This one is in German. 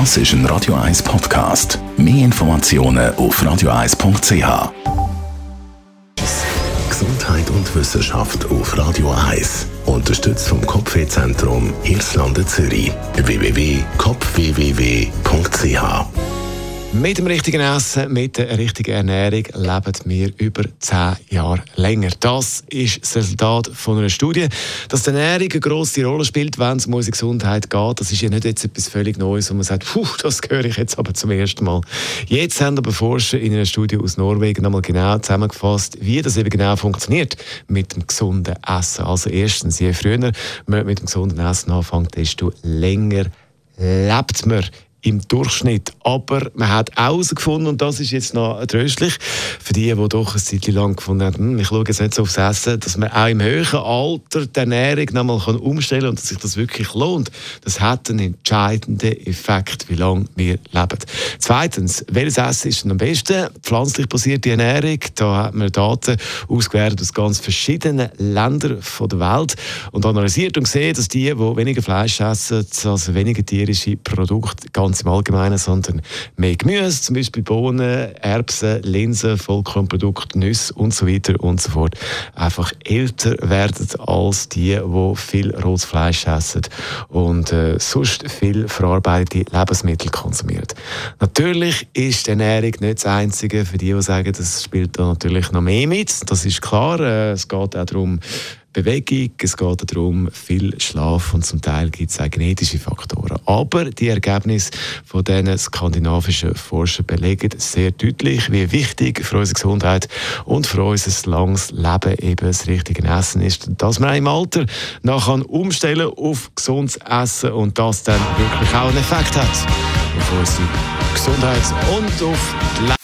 Das ist ein Radio 1 Podcast. Mehr Informationen auf radio1.ch. Gesundheit und Wissenschaft auf Radio 1. Unterstützt vom Kopfwehzentrum Irlande Zürich. www.kopfwww.ch mit dem richtigen Essen, mit der richtigen Ernährung leben wir über 10 Jahre länger. Das ist das Resultat von einer Studie. Dass die Ernährung eine grosse Rolle spielt, wenn es um unsere Gesundheit geht, das ist ja nicht jetzt etwas völlig Neues, wo man sagt, puh, das höre ich jetzt aber zum ersten Mal. Jetzt haben aber Forscher in einer Studie aus Norwegen nochmal genau zusammengefasst, wie das eben genau funktioniert mit dem gesunden Essen. Also erstens, je früher man mit dem gesunden Essen anfängt, desto länger lebt man im Durchschnitt. Aber man hat herausgefunden, und das ist jetzt noch tröstlich, für die, die doch ein Zeit lang gefunden haben, hm, ich schaue jetzt nicht so aufs Essen, dass man auch im höheren Alter die Ernährung nochmal umstellen kann und sich das wirklich lohnt. Das hat einen entscheidenden Effekt, wie lange wir leben. Zweitens, welches Essen ist denn am besten? Pflanzlich basierte Ernährung. Da hat man Daten ausgewertet aus ganz verschiedenen Ländern der Welt und analysiert und gesehen, dass die, die weniger Fleisch essen, also weniger tierische Produkte, ganz ganz im Allgemeinen, sondern mehr Gemüse, zum Beispiel Bohnen, Erbsen, Linsen, Vollkornprodukte, Nüsse und so weiter und so fort, einfach älter werden als die, die viel rotes Fleisch essen und äh, sonst viel verarbeitete Lebensmittel konsumieren. Natürlich ist die Ernährung nicht das Einzige, für die, die sagen, das spielt da natürlich noch mehr mit. Das ist klar. Äh, es geht auch darum, Bewegung, es geht darum, viel Schlaf und zum Teil gibt es auch genetische Faktoren. Aber die Ergebnisse von diesen skandinavischen Forschern belegen sehr deutlich, wie wichtig für unsere Gesundheit und für unser langes Leben eben das richtige Essen ist. Dass man im Alter noch umstellen auf gesundes Essen und das dann wirklich auch einen Effekt hat auf unsere Gesundheit und auf die Leben.